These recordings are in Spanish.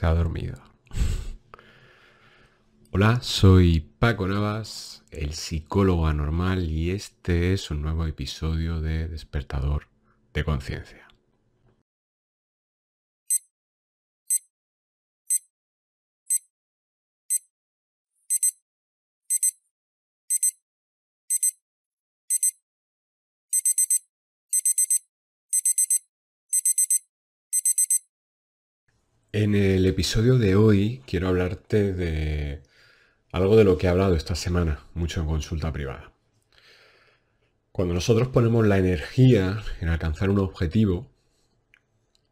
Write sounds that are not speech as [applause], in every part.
se ha dormido. Hola, soy Paco Navas, el psicólogo anormal, y este es un nuevo episodio de Despertador de Conciencia. En el episodio de hoy quiero hablarte de algo de lo que he hablado esta semana, mucho en consulta privada. Cuando nosotros ponemos la energía en alcanzar un objetivo,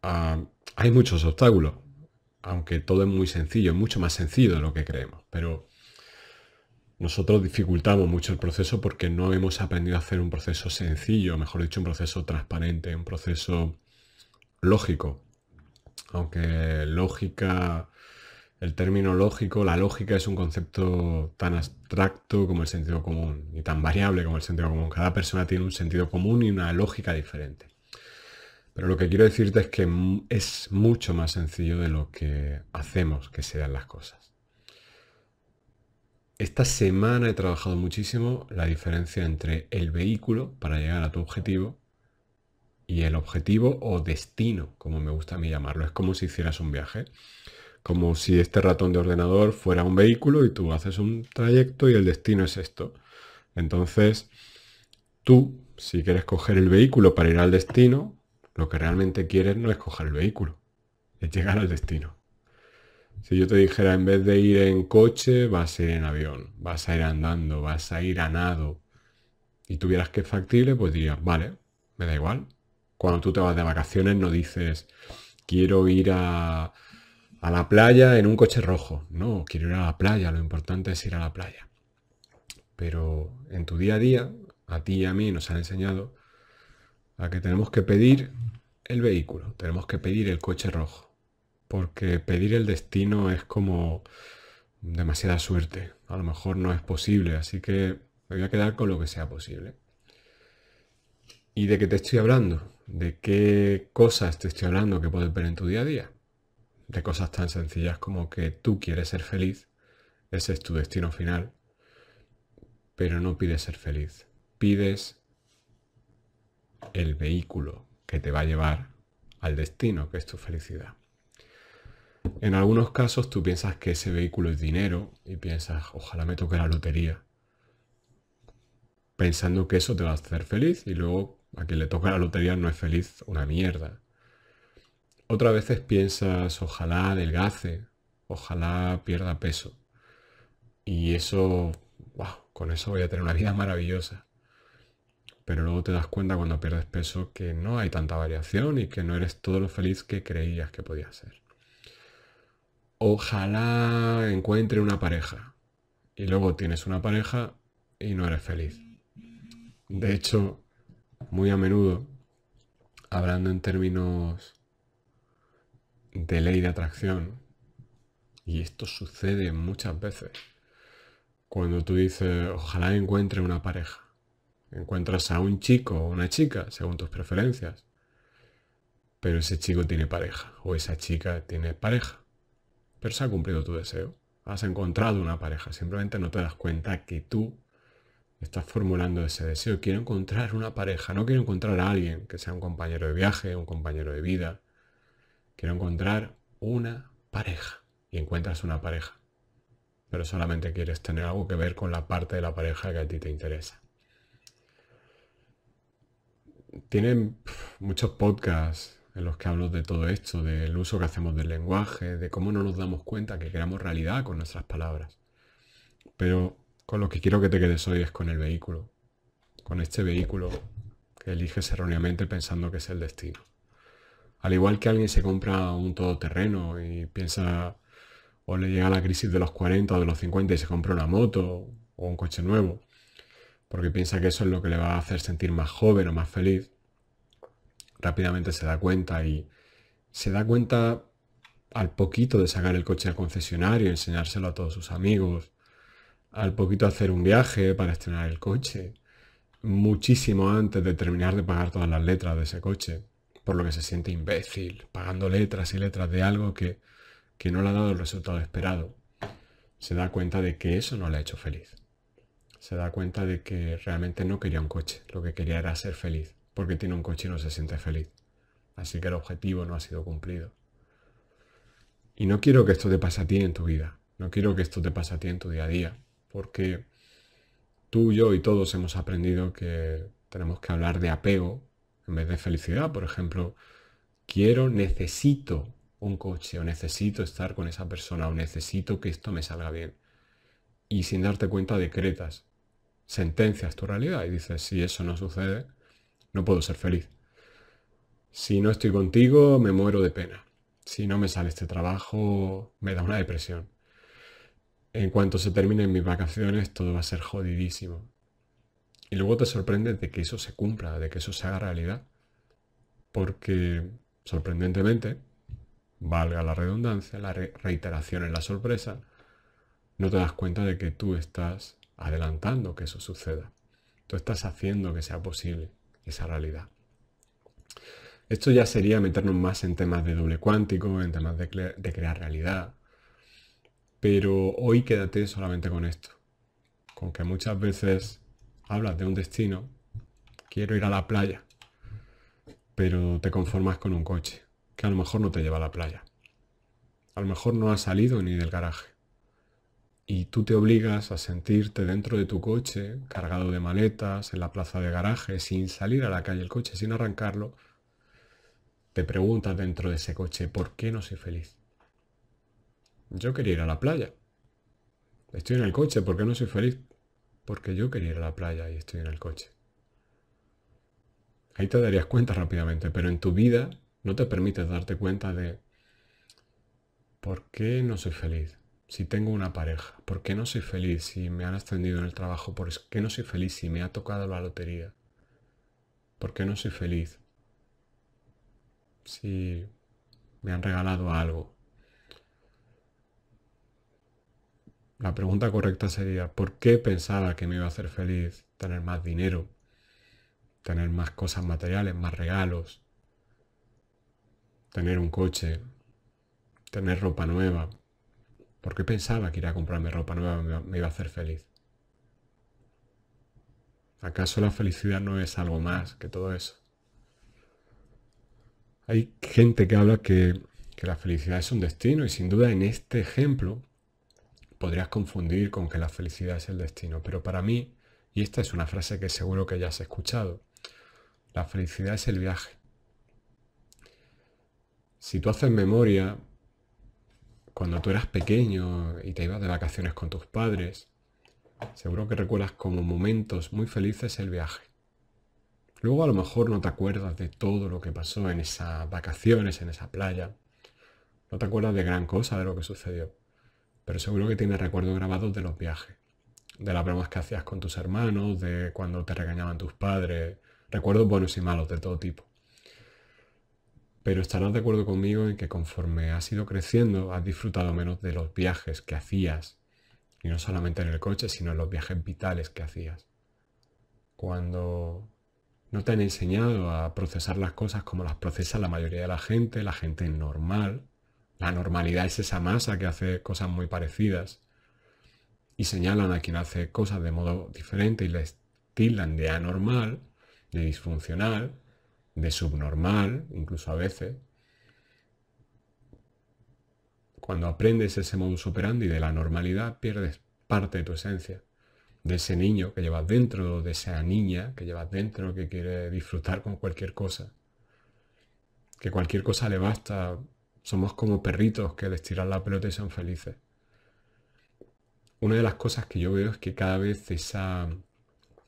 ah, hay muchos obstáculos, aunque todo es muy sencillo, es mucho más sencillo de lo que creemos, pero nosotros dificultamos mucho el proceso porque no hemos aprendido a hacer un proceso sencillo, mejor dicho, un proceso transparente, un proceso lógico, aunque lógica, el término lógico, la lógica es un concepto tan abstracto como el sentido común y tan variable como el sentido común. Cada persona tiene un sentido común y una lógica diferente. Pero lo que quiero decirte es que es mucho más sencillo de lo que hacemos que sean las cosas. Esta semana he trabajado muchísimo la diferencia entre el vehículo para llegar a tu objetivo y el objetivo o destino, como me gusta a mí llamarlo. Es como si hicieras un viaje. Como si este ratón de ordenador fuera un vehículo y tú haces un trayecto y el destino es esto. Entonces, tú, si quieres coger el vehículo para ir al destino, lo que realmente quieres no es coger el vehículo, es llegar al destino. Si yo te dijera, en vez de ir en coche, vas a ir en avión, vas a ir andando, vas a ir a nado, y tuvieras que factible, pues dirías, vale, me da igual, cuando tú te vas de vacaciones no dices, quiero ir a, la playa en un coche rojo. No, quiero ir a la playa, lo importante es ir a la playa. Pero en tu día a día, a ti y a mí nos han enseñado a que tenemos que pedir el vehículo, tenemos que pedir el coche rojo. Porque pedir el destino es como demasiada suerte. A lo mejor no es posible, así que me voy a quedar con lo que sea posible. ¿Y de qué te estoy hablando? ¿De qué cosas te estoy hablando que puedes ver en tu día a día? De cosas tan sencillas como que tú quieres ser feliz, ese es tu destino final, pero no pides ser feliz, pides el vehículo que te va a llevar al destino, que es tu felicidad. En algunos casos tú piensas que ese vehículo es dinero y piensas, ojalá me toque la lotería, pensando que eso te va a hacer feliz y luego a quien le toca la lotería no es feliz una mierda. Otras veces piensas, ojalá adelgace, ojalá pierda peso. Y eso, wow, con eso voy a tener una vida [laughs] maravillosa. Pero luego te das cuenta cuando pierdes peso que no hay tanta variación y que no eres todo lo feliz que creías que podías ser. Ojalá encuentre una pareja. Y luego tienes una pareja y no eres feliz. De hecho, muy a menudo, hablando en términos de ley de atracción, y esto sucede muchas veces, cuando tú dices, ojalá encuentre una pareja, encuentras a un chico o una chica, según tus preferencias, pero ese chico tiene pareja o esa chica tiene pareja, pero se ha cumplido tu deseo, has encontrado una pareja, simplemente no te das cuenta que tú estás formulando ese deseo. Quiero encontrar una pareja, no quiero encontrar a alguien que sea un compañero de viaje, un compañero de vida. Quiero encontrar una pareja. Y encuentras una pareja. Pero solamente quieres tener algo que ver con la parte de la pareja que a ti te interesa. Tienen muchos podcasts en los que hablo de todo esto, del uso que hacemos del lenguaje, de cómo no nos damos cuenta que creamos realidad con nuestras palabras. Pero con lo que quiero que te quedes hoy es con el vehículo, con este vehículo que eliges erróneamente pensando que es el destino. Al igual que alguien se compra un todoterreno y piensa o le llega la crisis de los 40 o de los 50 y se compra una moto o un coche nuevo, porque piensa que eso es lo que le va a hacer sentir más joven o más feliz, rápidamente se da cuenta y se da cuenta al poquito de sacar el coche al concesionario enseñárselo a todos sus amigos, al poquito hacer un viaje para estrenar el coche, muchísimo antes de terminar de pagar todas las letras de ese coche, por lo que se siente imbécil, pagando letras y letras de algo que que no le ha dado el resultado esperado, se da cuenta de que eso no le ha hecho feliz. Se da cuenta de que realmente no quería un coche, lo que quería era ser feliz, porque tiene un coche y no se siente feliz. Así que el objetivo no ha sido cumplido. Y no quiero que esto te pase a ti en tu vida, no quiero que esto te pase a ti en tu día a día, porque tú, yo y todos hemos aprendido que tenemos que hablar de apego en vez de felicidad. Por ejemplo, quiero, necesito un coche o necesito estar con esa persona o necesito que esto me salga bien. Y sin darte cuenta decretas, sentencias tu realidad y dices, si eso no sucede, no puedo ser feliz. Si no estoy contigo, me muero de pena. Si no me sale este trabajo, me da una depresión. En cuanto se terminen mis vacaciones, todo va a ser jodidísimo. Y luego te sorprendes de que eso se cumpla, de que eso se haga realidad. Porque, sorprendentemente, valga la redundancia, la reiteración en la sorpresa, no te das cuenta de que tú estás adelantando que eso suceda. Tú estás haciendo que sea posible esa realidad. Esto ya sería meternos más en temas de doble cuántico, en temas de crear realidad. Pero hoy quédate solamente con esto. Con que muchas veces hablas de un destino, quiero ir a la playa, pero te conformas con un coche que a lo mejor no te lleva a la playa. A lo mejor no has salido ni del garaje. Y tú te obligas a sentirte dentro de tu coche, cargado de maletas, en la plaza de garaje, sin salir a la calle el coche, sin arrancarlo. Te preguntas dentro de ese coche, ¿por qué no soy feliz? Yo quería ir a la playa. Estoy en el coche, ¿por qué no soy feliz? Porque yo quería ir a la playa y estoy en el coche. Ahí te darías cuenta rápidamente, pero en tu vida no te permites darte cuenta de ¿por qué no soy feliz? Si tengo una pareja, ¿por qué no soy feliz si me han ascendido en el trabajo? ¿Por qué no soy feliz si me ha tocado la lotería? ¿Por qué no soy feliz si me han regalado algo? La pregunta correcta sería, ¿por qué pensaba que me iba a hacer feliz tener más dinero, tener más cosas materiales, más regalos, tener un coche, tener ropa nueva. ¿Por qué pensaba que ir a comprarme ropa nueva me iba a hacer feliz? ¿Acaso la felicidad no es algo más que todo eso? Hay gente que habla que, que la felicidad es un destino y sin duda en este ejemplo podrías confundir con que la felicidad es el destino, pero para mí, y esta es una frase que seguro que ya has escuchado, la felicidad es el viaje. Si tú haces memoria, cuando tú eras pequeño y te ibas de vacaciones con tus padres, seguro que recuerdas como momentos muy felices el viaje. Luego a lo mejor no te acuerdas de todo lo que pasó en esas vacaciones, en esa playa. No te acuerdas de gran cosa de lo que sucedió. Pero seguro que tienes recuerdos grabados de los viajes. De las bromas que hacías con tus hermanos, de cuando te regañaban tus padres. Recuerdos buenos y malos de todo tipo. Pero estarás de acuerdo conmigo en que conforme has ido creciendo, has disfrutado menos de los viajes que hacías. Y no solamente en el coche, sino en los viajes vitales que hacías. Cuando no te han enseñado a procesar las cosas como las procesa la mayoría de la gente, la gente normal. La normalidad es esa masa que hace cosas muy parecidas. Y señalan a quien hace cosas de modo diferente y les tildan de anormal, de disfuncional, de subnormal, incluso a veces. Cuando aprendes ese modus operandi de la normalidad, pierdes parte de tu esencia, de ese niño que llevas dentro, de esa niña que llevas dentro, que quiere disfrutar con cualquier cosa. Que cualquier cosa le basta. Somos como perritos que les tiran la pelota y son felices. Una de las cosas que yo veo es que cada vez esa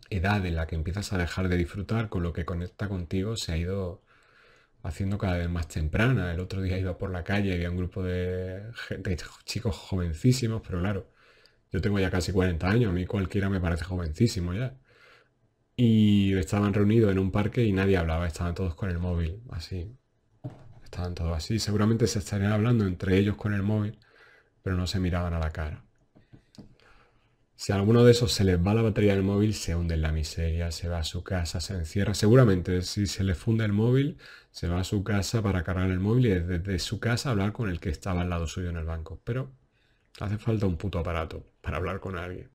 edad en la que empiezas a dejar de disfrutar con lo que conecta contigo se ha ido haciendo cada vez más temprana. El otro día iba por la calle y había un grupo de, chicos jovencísimos, pero claro, yo tengo ya casi 40 años, a mí cualquiera me parece jovencísimo ya. Y estaban reunidos en un parque y nadie hablaba, estaban todos con el móvil, así. Estaban todos así. Seguramente se estarían hablando entre ellos con el móvil, pero no se miraban a la cara. Si a alguno de esos se les va la batería del móvil, se hunde en la miseria, se va a su casa, se encierra. Seguramente si se le funde el móvil, se va a su casa para cargar el móvil y desde su casa hablar con el que estaba al lado suyo en el banco. Pero hace falta un puto aparato para hablar con alguien.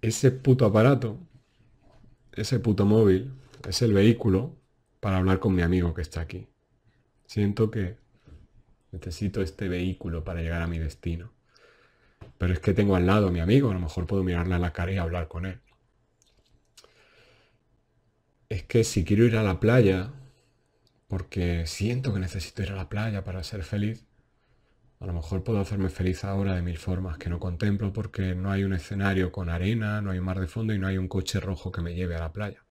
Ese puto aparato, ese puto móvil, es el vehículo para hablar con mi amigo que está aquí. Siento que necesito este vehículo para llegar a mi destino. Pero es que tengo al lado a mi amigo, a lo mejor puedo mirarle a la cara y hablar con él. Es que si quiero ir a la playa, porque siento que necesito ir a la playa para ser feliz, a lo mejor puedo hacerme feliz ahora de mil formas que no contemplo porque no hay un escenario con arena, no hay un mar de fondo y no hay un coche rojo que me lleve a la playa.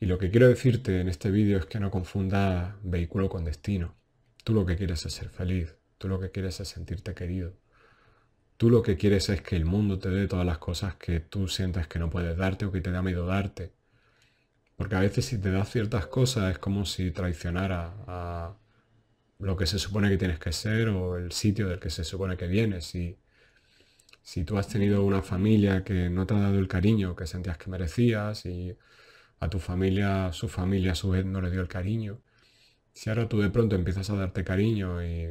Y lo que quiero decirte en este vídeo es que no confunda vehículo con destino. Tú lo que quieres es ser feliz. Tú lo que quieres es sentirte querido. Tú lo que quieres es que el mundo te dé todas las cosas que tú sientes que no puedes darte o que te da miedo darte. Porque a veces si te das ciertas cosas es como si traicionara a lo que se supone que tienes que ser o el sitio del que se supone que vienes. Si, si tú has tenido una familia que no te ha dado el cariño que sentías que merecías y a tu familia, su familia a su vez no le dio el cariño, si ahora tú de pronto empiezas a darte cariño y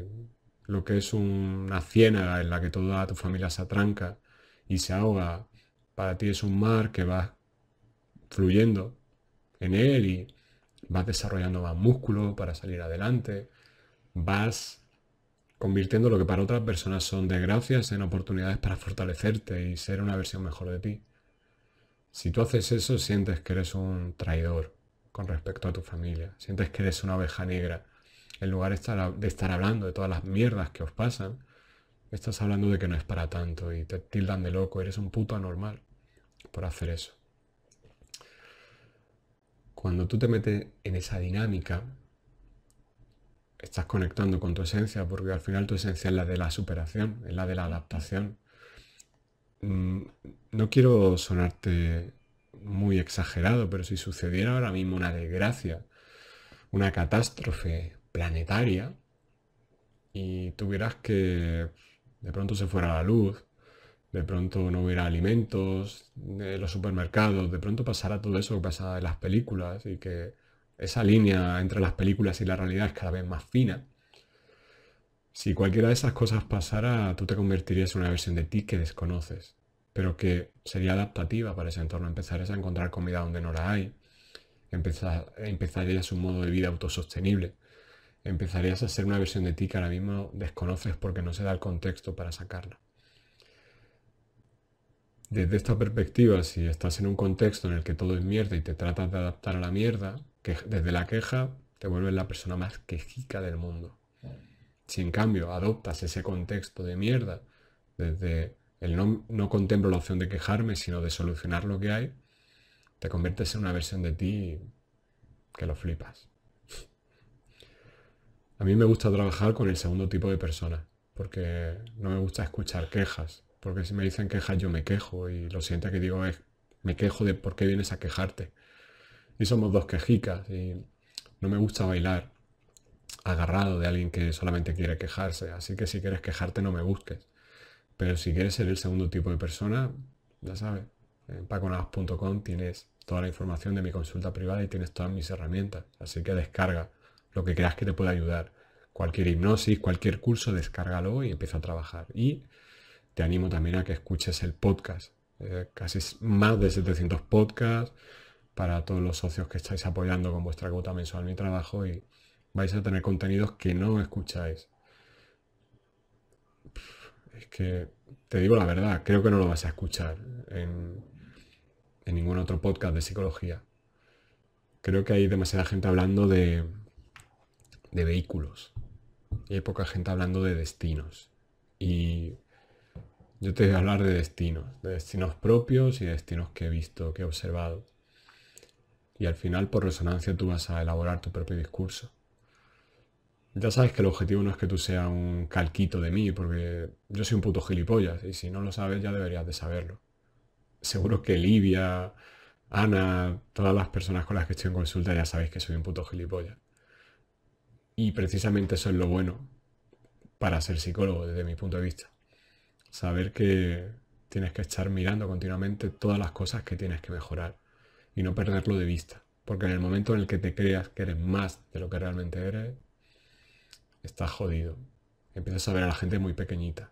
lo que es una ciénaga en la que toda tu familia se atranca y se ahoga, para ti es un mar que va fluyendo en él y vas desarrollando más músculo para salir adelante, vas convirtiendo lo que para otras personas son desgracias en oportunidades para fortalecerte y ser una versión mejor de ti. Si tú haces eso, sientes que eres un traidor con respecto a tu familia, sientes que eres una oveja negra en lugar de estar, hablando de todas las mierdas que os pasan, estás hablando de que no es para tanto y te tildan de loco, eres un puto anormal por hacer eso. Cuando tú te metes en esa dinámica, estás conectando con tu esencia, porque al final tu esencia es la de la superación, es la de la adaptación. Mm, no quiero sonarte muy exagerado, pero si sucediera ahora mismo una desgracia, una catástrofe, planetaria y tuvieras que de pronto se fuera la luz, de pronto no hubiera alimentos, de los supermercados, de pronto pasara todo eso que pasa en las películas y que esa línea entre las películas y la realidad es cada vez más fina. Si cualquiera de esas cosas pasara, tú te convertirías en una versión de ti que desconoces, pero que sería adaptativa para ese entorno. Empezarías a encontrar comida donde no la hay, empezarías un modo de vida autosostenible empezarías a ser una versión de ti que ahora mismo desconoces porque no se da el contexto para sacarla. Desde esta perspectiva, si estás en un contexto en el que todo es mierda y te tratas de adaptar a la mierda, que desde la queja te vuelves la persona más quejica del mundo. Si en cambio adoptas ese contexto de mierda, desde el no, no contemplo la opción de quejarme, sino de solucionar lo que hay, te conviertes en una versión de ti que lo flipas. A mí me gusta trabajar con el segundo tipo de personas, porque no me gusta escuchar quejas, porque si me dicen quejas yo me quejo y lo siguiente que digo es, me quejo de por qué vienes a quejarte. Y somos dos quejicas y no me gusta bailar agarrado de alguien que solamente quiere quejarse, así que si quieres quejarte no me busques. Pero si quieres ser el segundo tipo de persona, ya sabes, en paconadas.com tienes toda la información de mi consulta privada y tienes todas mis herramientas, así que descarga lo que creas que te pueda ayudar. Cualquier hipnosis, cualquier curso, descárgalo y empieza a trabajar. Y te animo también a que escuches el podcast. Eh, casi más de 700 podcasts para todos los socios que estáis apoyando con vuestra cuota mensual mi trabajo y vais a tener contenidos que no escucháis. Es que te digo la verdad, creo que no lo vas a escuchar en, ningún otro podcast de psicología. Creo que hay demasiada gente hablando de, de vehículos. Y hay poca gente hablando de destinos. Y yo te voy a hablar de destinos, de destinos propios y de destinos que he visto, que he observado. Y al final, por resonancia, tú vas a elaborar tu propio discurso. Ya sabes que el objetivo no es que tú seas un calquito de mí, porque yo soy un puto gilipollas, y si no lo sabes ya deberías de saberlo. Seguro que Livia, Ana, todas las personas con las que estoy en consulta ya sabéis que soy un puto gilipollas. Y precisamente eso es lo bueno para ser psicólogo desde mi punto de vista. Saber que tienes que estar mirando continuamente todas las cosas que tienes que mejorar y no perderlo de vista. Porque en el momento en el que te creas que eres más de lo que realmente eres, estás jodido. Empiezas a ver a la gente muy pequeñita.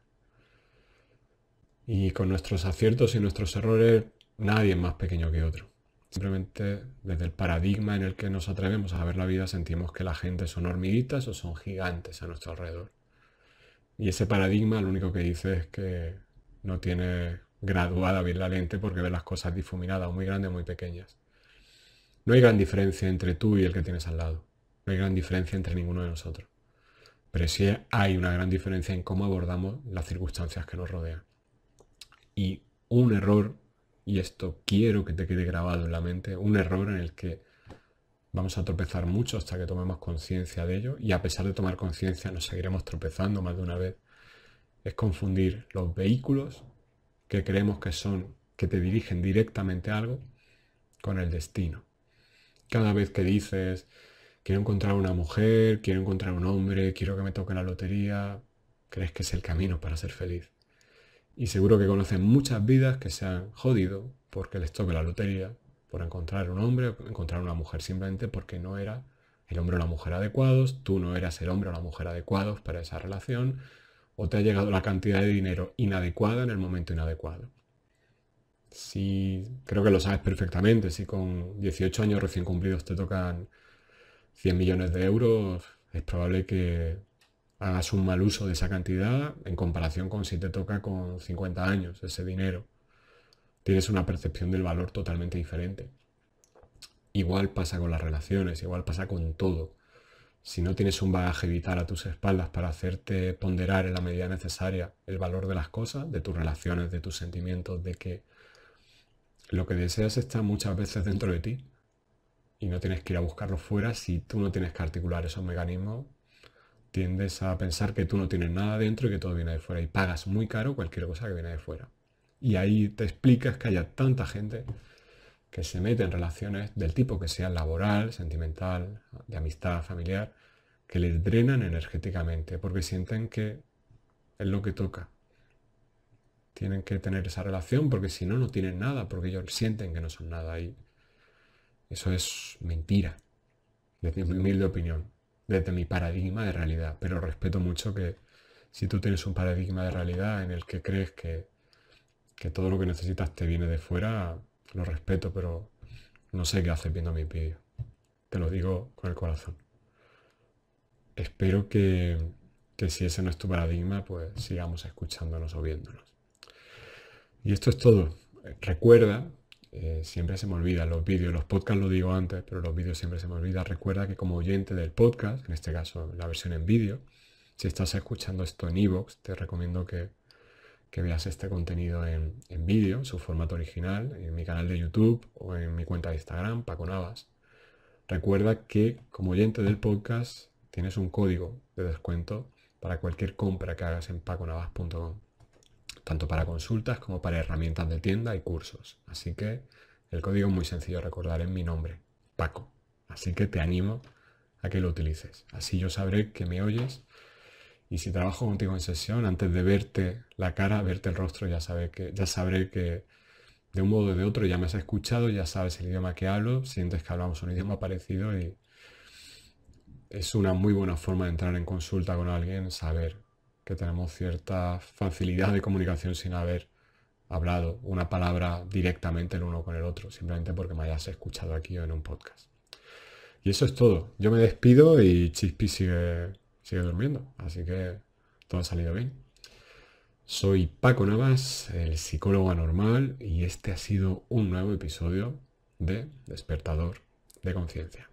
Y con nuestros aciertos y nuestros errores, nadie es más pequeño que otro. Simplemente desde el paradigma en el que nos atrevemos a ver la vida sentimos que la gente son hormiguitas o son gigantes a nuestro alrededor. Y ese paradigma lo único que dice es que no tiene graduada bien la lente porque ve las cosas difuminadas, muy grandes o muy pequeñas. No hay gran diferencia entre tú y el que tienes al lado. No hay gran diferencia entre ninguno de nosotros. Pero sí hay una gran diferencia en cómo abordamos las circunstancias que nos rodean. Y un error, y esto quiero que te quede grabado en la mente, un error en el que vamos a tropezar mucho hasta que tomemos conciencia de ello, y a pesar de tomar conciencia nos seguiremos tropezando más de una vez, es confundir los vehículos que creemos que son, que te dirigen directamente a algo, con el destino. Cada vez que dices, quiero encontrar una mujer, quiero encontrar un hombre, quiero que me toque la lotería, crees que es el camino para ser feliz. Y seguro que conocen muchas vidas que se han jodido porque les toque la lotería, por encontrar un hombre o encontrar una mujer, simplemente porque no era el hombre o la mujer adecuados, tú no eras el hombre o la mujer adecuados para esa relación, o te ha llegado la cantidad de dinero inadecuada en el momento inadecuado. Si creo que lo sabes perfectamente, si con 18 años recién cumplidos te tocan 100 millones de euros, es probable que hagas un mal uso de esa cantidad en comparación con si te toca con 50 años ese dinero. Tienes una percepción del valor totalmente diferente. Igual pasa con las relaciones, igual pasa con todo. Si no tienes un bagaje vital a tus espaldas para hacerte ponderar en la medida necesaria el valor de las cosas, de tus relaciones, de tus sentimientos, de que lo que deseas está muchas veces dentro de ti y no tienes que ir a buscarlo fuera si tú no tienes que articular esos mecanismos tiendes a pensar que tú no tienes nada dentro y que todo viene de fuera y pagas muy caro cualquier cosa que viene de fuera. Y ahí te explicas que haya tanta gente que se mete en relaciones del tipo que sea laboral, sentimental, de amistad, familiar, que les drenan energéticamente porque sienten que es lo que toca. Tienen que tener esa relación porque si no, no tienen nada, porque ellos sienten que no son nada. Y eso es mentira, desde mi humilde opinión desde mi paradigma de realidad, pero respeto mucho que si tú tienes un paradigma de realidad en el que crees que, todo lo que necesitas te viene de fuera, lo respeto, pero no sé qué haces viendo mi vídeo. Te lo digo con el corazón. Espero que, que si ese no es tu paradigma, pues sigamos escuchándonos o viéndonos. Y esto es todo. Recuerda eh, siempre se me olvida los vídeos, los podcasts lo digo antes, pero los vídeos siempre se me olvida. Recuerda que como oyente del podcast, en este caso la versión en vídeo, si estás escuchando esto en iVoox, te recomiendo que, veas este contenido en, en vídeo, su formato original, en mi canal de YouTube o en mi cuenta de Instagram, Paco Navas. Recuerda que como oyente del podcast tienes un código de descuento para cualquier compra que hagas en paconavas.com tanto para consultas como para herramientas de tienda y cursos. Así que el código es muy sencillo recordar, en mi nombre, Paco. Así que te animo a que lo utilices. Así yo sabré que me oyes y si trabajo contigo en sesión, antes de verte la cara, verte el rostro, ya, sabe que, ya sabré que de un modo o de otro ya me has escuchado, ya sabes el idioma que hablo, sientes que hablamos un idioma parecido y es una muy buena forma de entrar en consulta con alguien, saber que tenemos cierta facilidad de comunicación sin haber hablado una palabra directamente el uno con el otro, simplemente porque me hayas escuchado aquí o en un podcast. Y eso es todo. Yo me despido y Chispi sigue, sigue durmiendo, así que todo ha salido bien. Soy Paco Navas, el psicólogo anormal, y este ha sido un nuevo episodio de Despertador de Conciencia.